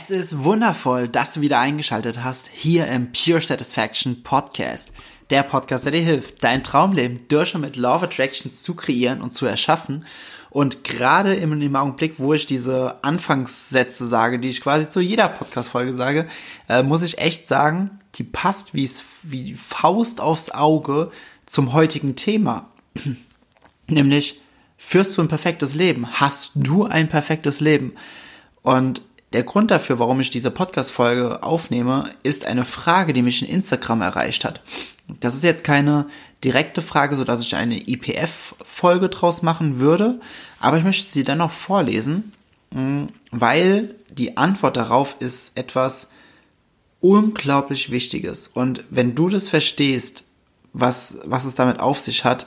Es ist wundervoll, dass du wieder eingeschaltet hast hier im Pure Satisfaction Podcast. Der Podcast, der dir hilft, dein Traumleben durch und mit Love Attractions zu kreieren und zu erschaffen. Und gerade im, im Augenblick, wo ich diese Anfangssätze sage, die ich quasi zu jeder Podcast-Folge sage, äh, muss ich echt sagen, die passt wie, wie die Faust aufs Auge zum heutigen Thema. Nämlich, führst du ein perfektes Leben? Hast du ein perfektes Leben? Und der Grund dafür, warum ich diese Podcast-Folge aufnehme, ist eine Frage, die mich in Instagram erreicht hat. Das ist jetzt keine direkte Frage, so dass ich eine IPF-Folge draus machen würde, aber ich möchte sie dennoch vorlesen, mm, weil die Antwort darauf ist etwas unglaublich Wichtiges. Und wenn du das verstehst, was, was es damit auf sich hat,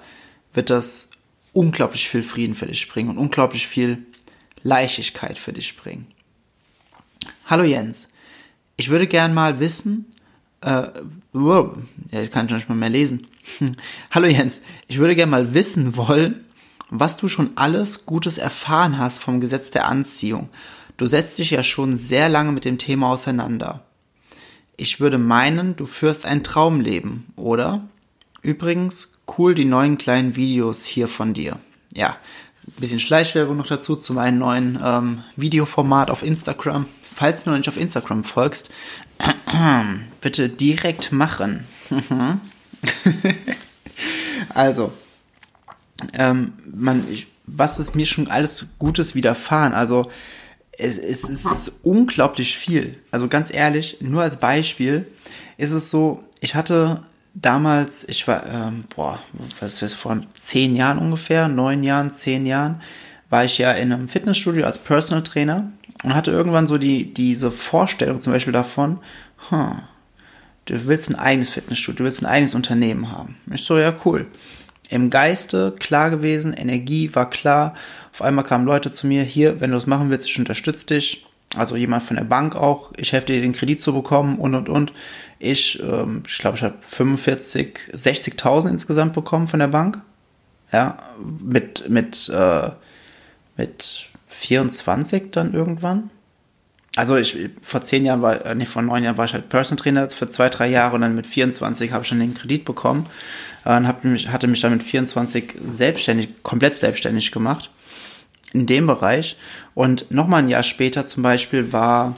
wird das unglaublich viel Frieden für dich bringen und unglaublich viel Leichtigkeit für dich bringen. Hallo Jens, ich würde gern mal wissen, äh, wow, ja, ich kann schon nicht mal mehr lesen. Hallo Jens, ich würde gern mal wissen wollen, was du schon alles Gutes erfahren hast vom Gesetz der Anziehung. Du setzt dich ja schon sehr lange mit dem Thema auseinander. Ich würde meinen, du führst ein Traumleben, oder? Übrigens, cool die neuen kleinen Videos hier von dir. Ja, bisschen Schleichwerbung noch dazu zu meinem neuen ähm, Videoformat auf Instagram. Falls du noch nicht auf Instagram folgst, bitte direkt machen. also, ähm, man, ich, was ist mir schon alles Gutes widerfahren? Also, es, es, es ist unglaublich viel. Also ganz ehrlich, nur als Beispiel ist es so, ich hatte damals, ich war, ähm, boah, was ist vor zehn Jahren ungefähr, neun Jahren, zehn Jahren, war ich ja in einem Fitnessstudio als Personal Trainer und hatte irgendwann so die, diese Vorstellung zum Beispiel davon, huh, du willst ein eigenes Fitnessstudio, du willst ein eigenes Unternehmen haben. Ich so, ja, cool. Im Geiste klar gewesen, Energie war klar. Auf einmal kamen Leute zu mir, hier, wenn du das machen willst, ich unterstütze dich also jemand von der Bank auch, ich helfe dir den Kredit zu bekommen und und und. Ich, ähm, ich glaube, ich habe 45, 60.000 insgesamt bekommen von der Bank. Ja, mit, mit, äh, mit 24 dann irgendwann. Also ich, vor zehn Jahren war, äh, nee, vor neun Jahren war ich halt Person Trainer für zwei, drei Jahre und dann mit 24 habe ich schon den Kredit bekommen äh, und hab mich, hatte mich dann mit 24 selbstständig, komplett selbstständig gemacht in dem Bereich. Und nochmal ein Jahr später zum Beispiel war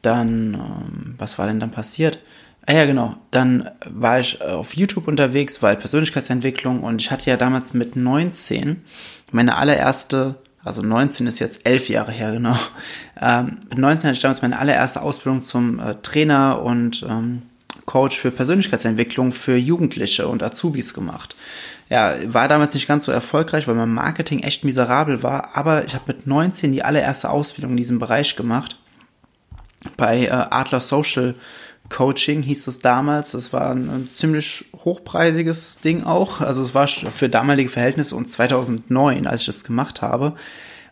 dann, ähm, was war denn dann passiert? Ah ja, genau. Dann war ich auf YouTube unterwegs, weil Persönlichkeitsentwicklung und ich hatte ja damals mit 19 meine allererste, also 19 ist jetzt elf Jahre her, genau. Ähm, mit 19 hatte ich damals meine allererste Ausbildung zum äh, Trainer und ähm, Coach für Persönlichkeitsentwicklung für Jugendliche und Azubis gemacht ja, war damals nicht ganz so erfolgreich, weil mein Marketing echt miserabel war, aber ich habe mit 19 die allererste Ausbildung in diesem Bereich gemacht. Bei äh, Adler Social Coaching hieß es damals. Das war ein, ziemlich hochpreisiges Ding auch. Also es war für damalige Verhältnisse und 2009, als ich das gemacht habe,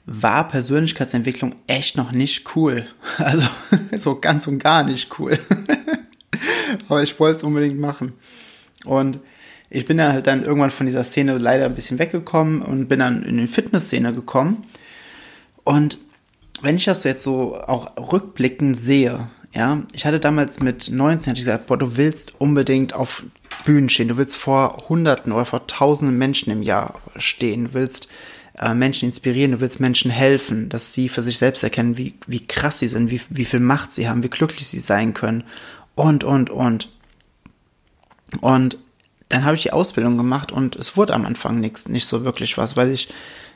war Persönlichkeitsentwicklung echt noch nicht cool. Also so ganz und gar nicht cool. Aber ich wollte es unbedingt machen. Und ich bin dann halt dann irgendwann von dieser Szene leider ein bisschen weggekommen und bin dann in die Fitnessszene gekommen. Und wenn ich das jetzt so auch rückblickend sehe, ja, ich hatte damals mit 19 hatte ich gesagt, boah, du willst unbedingt auf Bühnen stehen, du willst vor Hunderten oder vor Tausenden Menschen im Jahr stehen, du willst äh, Menschen inspirieren, du willst Menschen helfen, dass sie für sich selbst erkennen, wie, wie krass sie sind, wie, wie viel Macht sie haben, wie glücklich sie sein können und, und, und. Und dann habe ich die Ausbildung gemacht und es wurde am Anfang nichts, nicht so wirklich was, weil ich,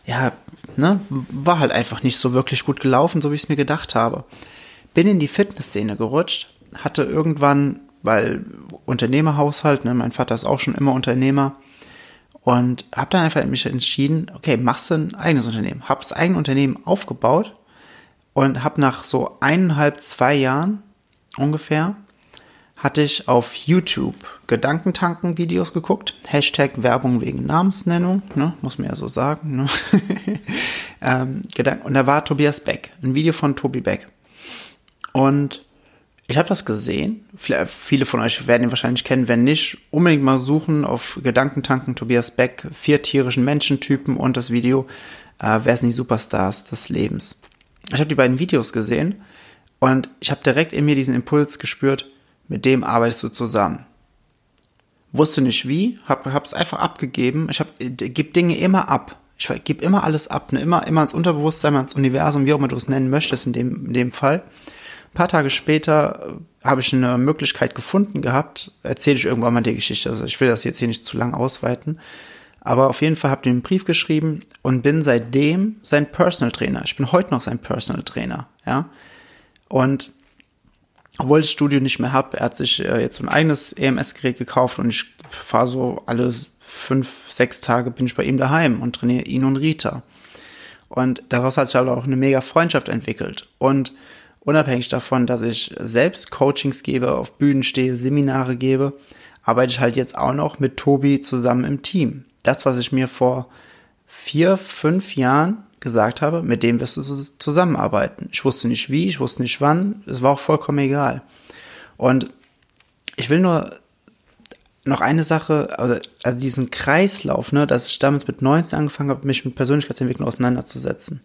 ja, ne, war halt einfach nicht so wirklich gut gelaufen, so wie ich es mir gedacht habe. Bin in die Fitnessszene gerutscht, hatte irgendwann, weil Unternehmerhaushalt, ne, mein Vater ist auch schon immer Unternehmer Und habe dann einfach mich entschieden, okay, machst du ein eigenes Unternehmen. Habe das eigene Unternehmen aufgebaut und habe nach so eineinhalb, zwei Jahren ungefähr, hatte ich auf YouTube Gedankentanken-Videos geguckt. Hashtag Werbung wegen Namensnennung, ne? muss man ja so sagen. Ne? ähm, und da war Tobias Beck, ein Video von Tobi Beck. Und ich habe das gesehen. Viele von euch werden ihn wahrscheinlich kennen. Wenn nicht, unbedingt mal suchen auf Gedankentanken Tobias Beck, vier tierischen Menschentypen und das Video äh, Wer sind die Superstars des Lebens. Ich habe die beiden Videos gesehen und ich habe direkt in mir diesen Impuls gespürt, mit dem arbeitest du zusammen. Wusste nicht wie, hab, hab's einfach abgegeben. Ich hab, äh, gebe Dinge immer ab. Ich gebe immer alles ab, ne? immer, immer ins Unterbewusstsein, ins Universum, wie auch immer du es nennen möchtest in dem, in dem Fall paar Tage später äh, habe ich eine Möglichkeit gefunden gehabt, erzähle ich irgendwann mal die Geschichte. Also ich will das jetzt hier nicht zu lang ausweiten. Aber auf jeden Fall habe ich einen Brief geschrieben und bin seitdem sein Personal Trainer. Ich bin heute noch sein Personal Trainer, ja. Und obwohl ich das Studio nicht mehr habe, er hat sich äh, jetzt ein eigenes EMS-Gerät gekauft und ich fahre so alle fünf, sechs Tage bin ich bei ihm daheim und trainiere ihn und Rita. Und daraus hat sich halt auch eine mega Freundschaft entwickelt. Und unabhängig davon, dass ich selbst Coachings gebe, auf Bühnen stehe, Seminare gebe, arbeite ich halt jetzt auch noch mit Tobi zusammen im Team. Das, was ich mir vor vier, fünf Jahren gesagt habe, mit dem wirst du zusammenarbeiten. Ich wusste nicht wie, ich wusste nicht wann, es war auch vollkommen egal. Und ich will nur noch eine Sache, also, also diesen Kreislauf, ne, dass ich damals mit 19 angefangen habe, mich mit Persönlichkeitsentwicklung auseinanderzusetzen.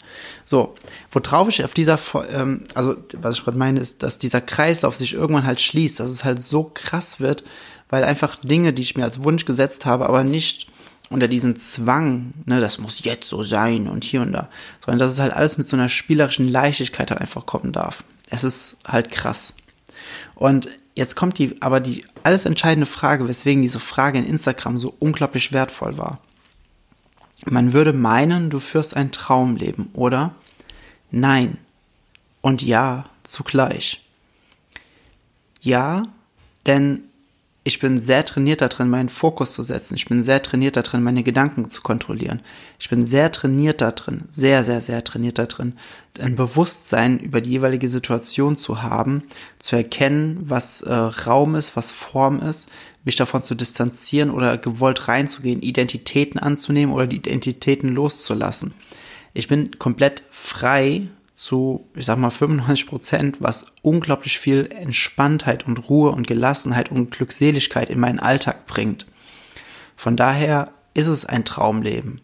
So, worauf ich auf dieser, ähm, also was ich gerade meine, ist, dass dieser Kreislauf sich irgendwann halt schließt, dass es halt so krass wird, weil einfach Dinge, die ich mir als Wunsch gesetzt habe, aber nicht unter diesen Zwang, ne, das muss jetzt so sein und hier und da, sondern dass es halt alles mit so einer spielerischen Leichtigkeit halt einfach kommen darf. Es ist halt krass. Und Jetzt kommt die, aber die alles entscheidende Frage, weswegen diese Frage in Instagram so unglaublich wertvoll war. Man würde meinen, du führst ein Traumleben, oder? Nein. Und ja, zugleich. Ja, denn ich bin sehr trainiert darin, meinen Fokus zu setzen. Ich bin sehr trainiert darin, meine Gedanken zu kontrollieren. Ich bin sehr trainiert darin, sehr, sehr, sehr trainiert darin, ein Bewusstsein über die jeweilige Situation zu haben, zu erkennen, was äh, Raum ist, was Form ist, mich davon zu distanzieren oder gewollt reinzugehen, Identitäten anzunehmen oder die Identitäten loszulassen. Ich bin komplett frei zu, ich sag mal, 95 Prozent, was unglaublich viel Entspanntheit und Ruhe und Gelassenheit und Glückseligkeit in meinen Alltag bringt. Von daher ist es ein Traumleben.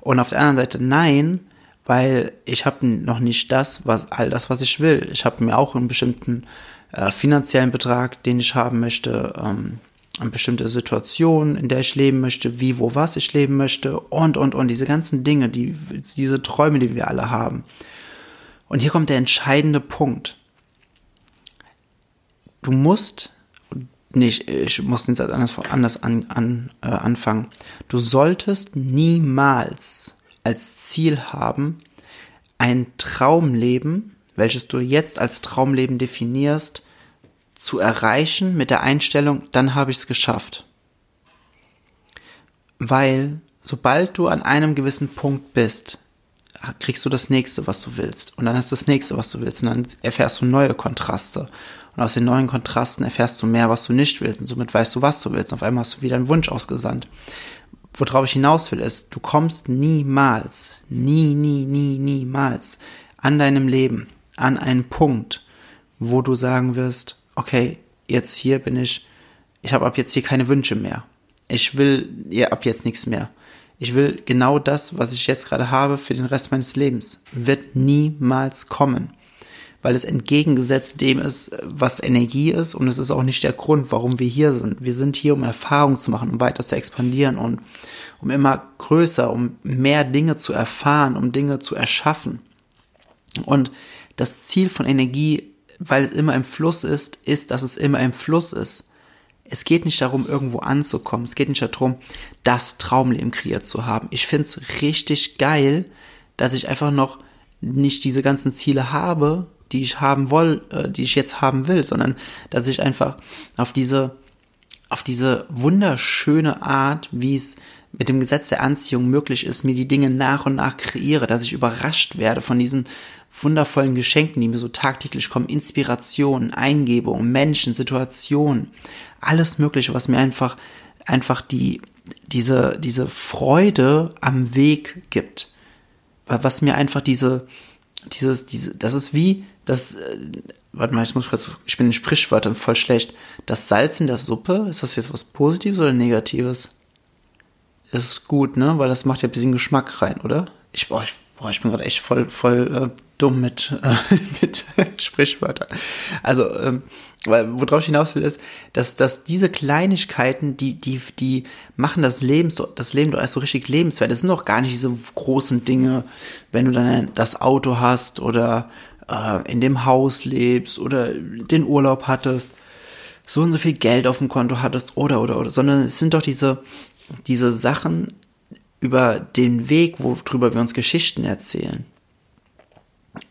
Und auf der anderen Seite nein, weil ich habe noch nicht das, was all das, was ich will. Ich habe mir auch einen bestimmten äh, finanziellen Betrag, den ich haben möchte, ähm, eine bestimmte Situation, in der ich leben möchte, wie, wo, was ich leben möchte und, und, und diese ganzen Dinge, die, diese Träume, die wir alle haben. Und hier kommt der entscheidende Punkt. Du musst, nicht, ich muss den Satz anders, anders an, an, äh, anfangen. Du solltest niemals als Ziel haben, ein Traumleben, welches du jetzt als Traumleben definierst, zu erreichen mit der Einstellung, dann habe ich es geschafft. Weil sobald du an einem gewissen Punkt bist, kriegst du das nächste, was du willst. Und dann ist das nächste, was du willst. Und dann erfährst du neue Kontraste. Und aus den neuen Kontrasten erfährst du mehr, was du nicht willst. Und somit weißt du, was du willst. Und auf einmal hast du wieder einen Wunsch ausgesandt. Worauf ich hinaus will, ist, du kommst niemals, nie, nie, nie, niemals an deinem Leben an einen Punkt, wo du sagen wirst, okay, jetzt hier bin ich, ich habe ab jetzt hier keine Wünsche mehr. Ich will ja ab jetzt nichts mehr ich will genau das, was ich jetzt gerade habe, für den Rest meines Lebens. Wird niemals kommen. Weil es entgegengesetzt dem ist, was Energie ist und es ist auch nicht der Grund, warum wir hier sind. Wir sind hier, um Erfahrung zu machen, um weiter zu expandieren und um immer größer, um mehr Dinge zu erfahren, um Dinge zu erschaffen. Und das Ziel von Energie, weil es immer im Fluss ist, ist, dass es immer im Fluss ist es geht nicht darum, irgendwo anzukommen. Es geht nicht darum, das Traumleben kreiert zu haben. Ich find's richtig geil, dass ich einfach noch nicht diese ganzen Ziele habe, die ich haben will, äh, die ich jetzt haben will, sondern dass ich einfach auf diese, auf diese wunderschöne Art, wie es, mit dem Gesetz der Anziehung möglich ist, mir die Dinge nach und nach kreiere, dass ich überrascht werde von diesen wundervollen Geschenken, die mir so tagtäglich kommen, Inspirationen, Eingebungen, Menschen, Situationen, alles Mögliche, was mir einfach, einfach die, diese, diese Freude am Weg gibt. Was mir einfach diese, dieses, diese, das ist wie, das, äh, warte mal, ich muss kurz, ich bin in Sprichwörtern voll schlecht. Das Salz in der Suppe, ist das jetzt was Positives oder Negatives? Ist gut, ne? Weil das macht ja ein bisschen Geschmack rein, oder? Ich, boah, ich, boah, ich bin gerade echt voll, voll äh, dumm mit, äh, mit Sprichwörtern. Also, ähm, weil, worauf ich hinaus will, ist, dass, dass diese Kleinigkeiten, die, die, die machen das Leben so, das Leben doch erst so richtig lebenswert. Das sind doch gar nicht diese großen Dinge, wenn du dann das Auto hast oder äh, in dem Haus lebst oder den Urlaub hattest, so und so viel Geld auf dem Konto hattest oder, oder, oder, sondern es sind doch diese, diese Sachen über den Weg, worüber wir uns Geschichten erzählen.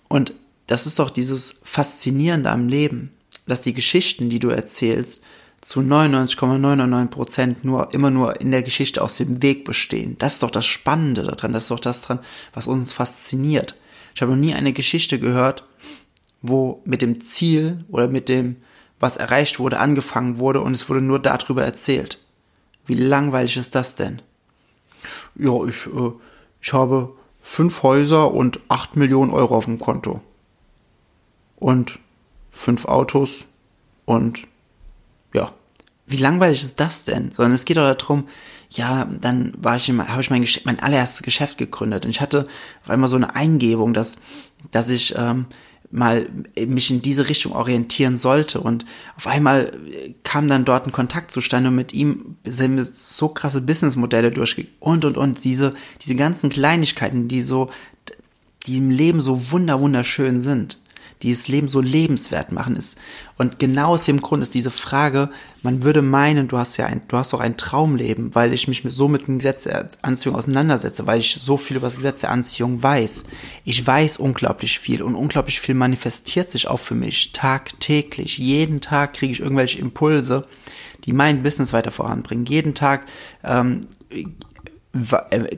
Und das ist doch dieses Faszinierende am Leben, dass die Geschichten, die du erzählst, zu 99,999 Prozent nur, immer nur in der Geschichte aus dem Weg bestehen. Das ist doch das Spannende daran, das ist doch das dran, was uns fasziniert. Ich habe noch nie eine Geschichte gehört, wo mit dem Ziel oder mit dem, was erreicht wurde, angefangen wurde und es wurde nur darüber erzählt. Wie langweilig ist das denn? Ja, ich, äh, ich habe fünf Häuser und acht Millionen Euro auf dem Konto. Und fünf Autos und ja. Wie langweilig ist das denn? Sondern es geht doch darum, ja, dann war ich, habe ich mein, mein allererstes Geschäft gegründet und ich hatte auf einmal so eine Eingebung, dass, dass ich ähm, mal mich in diese Richtung orientieren sollte. Und auf einmal kam dann dort ein Kontakt zustande und mit ihm sind wir so krasse Businessmodelle durchgegangen und, und, und. Diese, diese ganzen Kleinigkeiten, die so, die im Leben so wunder, wunderschön sind die das Leben so lebenswert machen ist. Und genau aus dem Grund ist diese Frage, man würde meinen, du hast ja ein, du hast doch ein Traumleben, weil ich mich so mit dem Gesetz der Anziehung auseinandersetze, weil ich so viel über das Gesetz der Anziehung weiß. Ich weiß unglaublich viel und unglaublich viel manifestiert sich auch für mich tagtäglich. Jeden Tag kriege ich irgendwelche Impulse, die mein Business weiter voranbringen. Jeden Tag ähm, äh,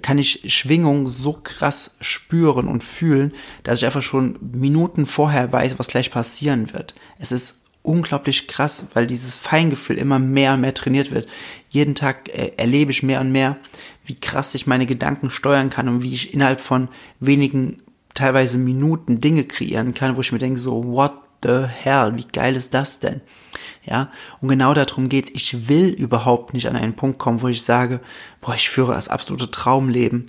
kann ich Schwingung so krass spüren und fühlen, dass ich einfach schon Minuten vorher weiß, was gleich passieren wird. Es ist unglaublich krass, weil dieses Feingefühl immer mehr und mehr trainiert wird. Jeden Tag äh, erlebe ich mehr und mehr, wie krass ich meine Gedanken steuern kann und wie ich innerhalb von wenigen, teilweise Minuten Dinge kreieren kann, wo ich mir denke so, what the hell, wie geil ist das denn? Ja, und genau darum geht's. Ich will überhaupt nicht an einen Punkt kommen, wo ich sage, boah, ich führe das absolute Traumleben,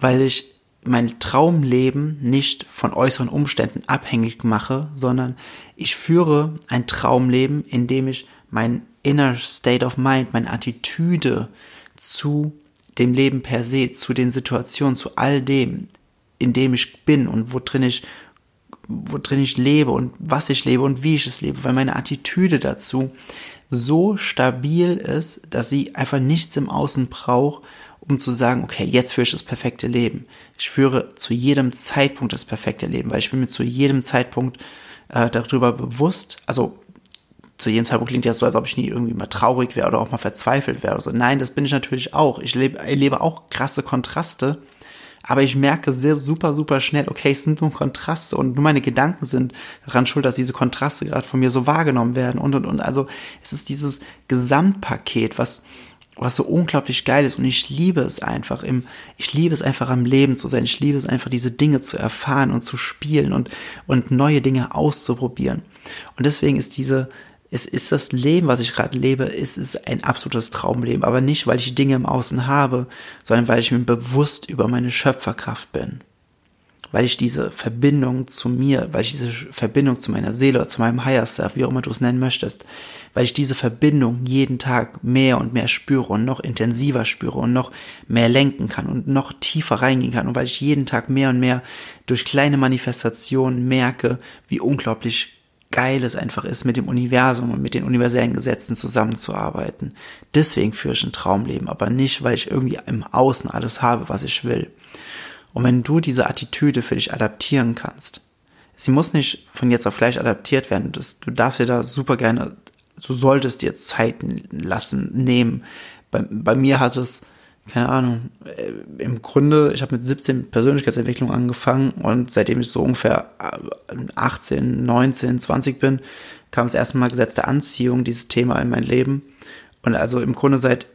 weil ich mein Traumleben nicht von äußeren Umständen abhängig mache, sondern ich führe ein Traumleben, in dem ich mein inner state of mind, meine Attitüde zu dem Leben per se, zu den Situationen, zu all dem, in dem ich bin und wo drin ich wo drin ich lebe und was ich lebe und wie ich es lebe, weil meine Attitüde dazu so stabil ist, dass sie einfach nichts im Außen braucht, um zu sagen, okay, jetzt führe ich das perfekte Leben. Ich führe zu jedem Zeitpunkt das perfekte Leben, weil ich bin mir zu jedem Zeitpunkt äh, darüber bewusst, also zu jedem Zeitpunkt klingt ja so, als ob ich nie irgendwie mal traurig wäre oder auch mal verzweifelt wäre oder so. Nein, das bin ich natürlich auch. Ich lebe, erlebe auch krasse Kontraste aber ich merke sehr super, super schnell, okay, es sind nur Kontraste und nur meine Gedanken sind daran schuld, dass diese Kontraste gerade von mir so wahrgenommen werden und und und. Also es ist dieses Gesamtpaket, was was so unglaublich geil ist und ich liebe es einfach im, ich liebe es einfach am Leben zu sein. Ich liebe es einfach diese Dinge zu erfahren und zu spielen und, und neue Dinge auszuprobieren. Und deswegen ist diese, es ist das Leben, was ich gerade lebe, es ist ein absolutes Traumleben, aber nicht, weil ich Dinge im Außen habe, sondern weil ich mir bewusst über meine Schöpferkraft bin. Weil ich diese Verbindung zu mir, weil ich diese Verbindung zu meiner Seele zu meinem Higher Self, wie auch immer du es nennen möchtest, weil ich diese Verbindung jeden Tag mehr und mehr spüre und noch intensiver spüre und noch mehr lenken kann und noch tiefer reingehen kann und weil ich jeden Tag mehr und mehr durch kleine Manifestationen merke, wie unglaublich geil es einfach ist, mit dem Universum und mit den universellen Gesetzen zusammenzuarbeiten. Deswegen führe ich ein Traumleben, aber nicht, weil ich irgendwie im Außen alles habe, was ich will. Und wenn du diese Attitüde für dich adaptieren kannst, sie muss nicht von jetzt auf gleich adaptiert werden. Das, du darfst dir da super gerne, du solltest dir Zeit lassen, nehmen. Bei, bei mir hat es keine Ahnung, äh, im Grunde, ich habe mit 17 Persönlichkeitsentwicklung angefangen und seitdem ich so ungefähr 18, 19, 20 bin, kam das erste Mal Gesetz der Anziehung, dieses Thema in mein Leben. Und also im Grunde seit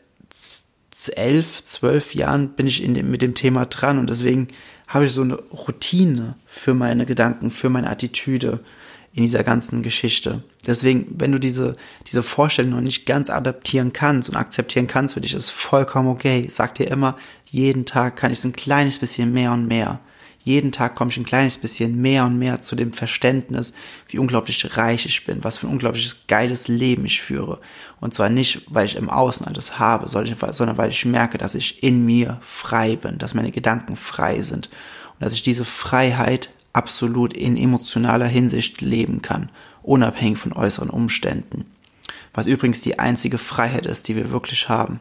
elf, zwölf Jahren bin ich in dem, mit dem Thema dran und deswegen habe ich so eine Routine für meine Gedanken, für meine Attitüde in dieser ganzen Geschichte. Deswegen, wenn du diese, diese Vorstellung noch nicht ganz adaptieren kannst und akzeptieren kannst für dich, ist vollkommen okay. Sag dir immer, jeden Tag kann ich es ein kleines bisschen mehr und mehr. Jeden Tag komme ich ein kleines bisschen mehr und mehr zu dem Verständnis, wie unglaublich reich ich bin, was für ein unglaubliches geiles Leben ich führe. Und zwar nicht, weil ich im Außen alles habe, sondern weil ich merke, dass ich in mir frei bin, dass meine Gedanken frei sind und dass ich diese Freiheit absolut in emotionaler Hinsicht leben kann, unabhängig von äußeren Umständen. Was übrigens die einzige Freiheit ist, die wir wirklich haben.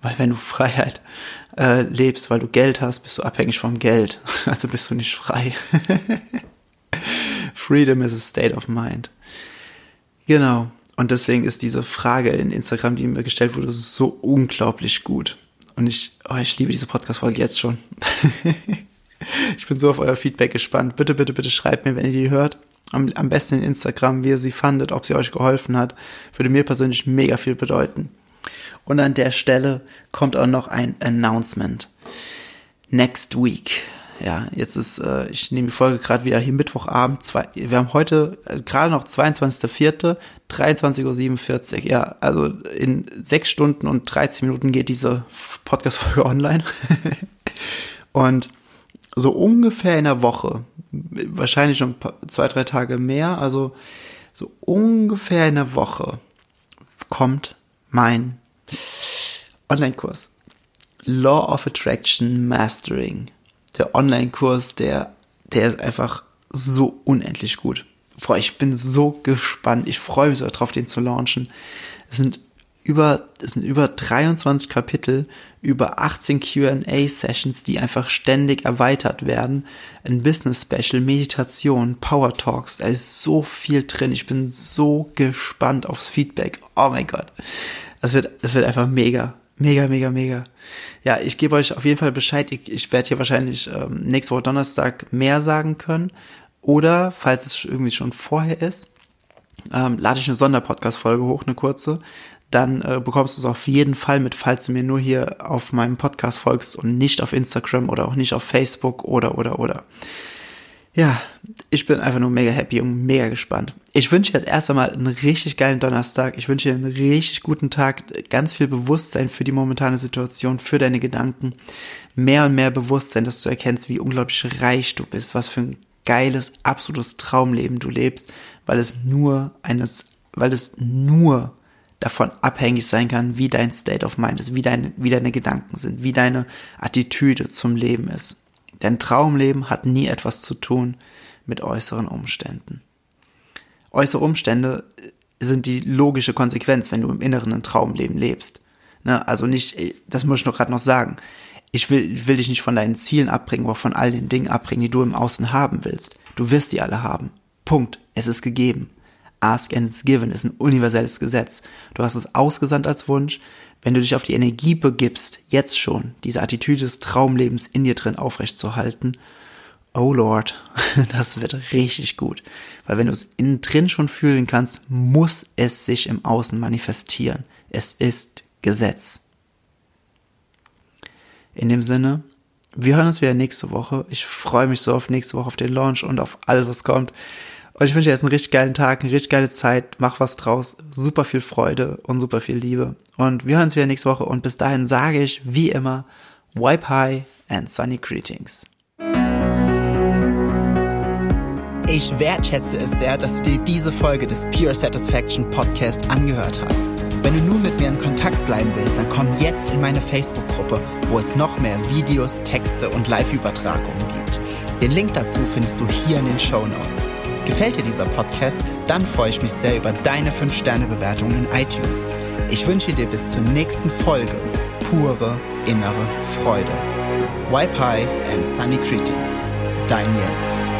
Weil wenn du Freiheit äh, lebst, weil du Geld hast, bist du abhängig vom Geld. Also bist du nicht frei. Freedom is a state of mind. Genau. Und deswegen ist diese Frage in Instagram, die mir gestellt wurde, so unglaublich gut. Und ich, oh, ich liebe diese Podcast-Folge jetzt schon. ich bin so auf euer Feedback gespannt. Bitte, bitte, bitte schreibt mir, wenn ihr die hört. Am, am besten in Instagram, wie ihr sie fandet, ob sie euch geholfen hat. Würde mir persönlich mega viel bedeuten. Und an der Stelle kommt auch noch ein Announcement. Next week. Ja, jetzt ist, äh, ich nehme die Folge gerade wieder hier Mittwochabend. Zwei, wir haben heute äh, gerade noch 22.04., 23.47 Uhr. Ja, also in sechs Stunden und 13 Minuten geht diese Podcast-Folge online. und so ungefähr in der Woche, wahrscheinlich schon zwei, drei Tage mehr, also so ungefähr in der Woche kommt mein Online-Kurs. Law of Attraction Mastering. Der Online-Kurs, der, der ist einfach so unendlich gut. Boah, ich bin so gespannt. Ich freue mich so darauf, den zu launchen. Es sind über, es sind über 23 Kapitel, über 18 Q&A-Sessions, die einfach ständig erweitert werden. Ein Business-Special, Meditation, Power Talks, da ist so viel drin. Ich bin so gespannt aufs Feedback. Oh mein Gott. Es wird, es wird einfach mega. Mega, mega, mega. Ja, ich gebe euch auf jeden Fall Bescheid. Ich, ich werde hier wahrscheinlich ähm, nächste Woche Donnerstag mehr sagen können. Oder, falls es irgendwie schon vorher ist, ähm, lade ich eine Sonderpodcast-Folge hoch, eine kurze. Dann äh, bekommst du es auf jeden Fall mit, falls du mir nur hier auf meinem Podcast folgst und nicht auf Instagram oder auch nicht auf Facebook oder, oder, oder ja, ich bin einfach nur mega happy und mega gespannt. Ich wünsche jetzt erst einmal einen richtig geilen Donnerstag. Ich wünsche dir einen richtig guten Tag, ganz viel Bewusstsein für die momentane Situation, für deine Gedanken. Mehr und mehr Bewusstsein, dass du erkennst, wie unglaublich reich du bist, was für ein geiles, absolutes Traumleben du lebst, weil es nur eines, weil es nur davon abhängig sein kann, wie dein State of Mind ist, wie deine, wie deine Gedanken sind, wie deine Attitüde zum Leben ist. Denn Traumleben hat nie etwas zu tun mit äußeren Umständen. Äußere Umstände sind die logische Konsequenz, wenn du im Inneren ein Traumleben lebst. Ne? Also nicht, das muss ich noch gerade noch sagen. Ich will, will dich nicht von deinen Zielen abbringen, aber von all den Dingen abbringen, die du im Außen haben willst. Du wirst die alle haben. Punkt. Es ist gegeben. Ask and it's given ist ein universelles Gesetz. Du hast es ausgesandt als Wunsch. Wenn du dich auf die Energie begibst, jetzt schon, diese Attitüde des Traumlebens in dir drin aufrechtzuerhalten, oh Lord, das wird richtig gut. Weil wenn du es innen drin schon fühlen kannst, muss es sich im Außen manifestieren. Es ist Gesetz. In dem Sinne, wir hören uns wieder nächste Woche. Ich freue mich so auf nächste Woche, auf den Launch und auf alles, was kommt. Und ich wünsche dir jetzt einen richtig geilen Tag, eine richtig geile Zeit. Mach was draus. Super viel Freude und super viel Liebe. Und wir hören uns wieder nächste Woche. Und bis dahin sage ich, wie immer, wipe high and sunny greetings. Ich wertschätze es sehr, dass du dir diese Folge des Pure Satisfaction Podcast angehört hast. Wenn du nun mit mir in Kontakt bleiben willst, dann komm jetzt in meine Facebook-Gruppe, wo es noch mehr Videos, Texte und Live-Übertragungen gibt. Den Link dazu findest du hier in den Show Notes. Gefällt dir dieser Podcast? Dann freue ich mich sehr über deine 5-Sterne-Bewertung in iTunes. Ich wünsche dir bis zur nächsten Folge pure innere Freude. High and Sunny Greetings. Dein Jens.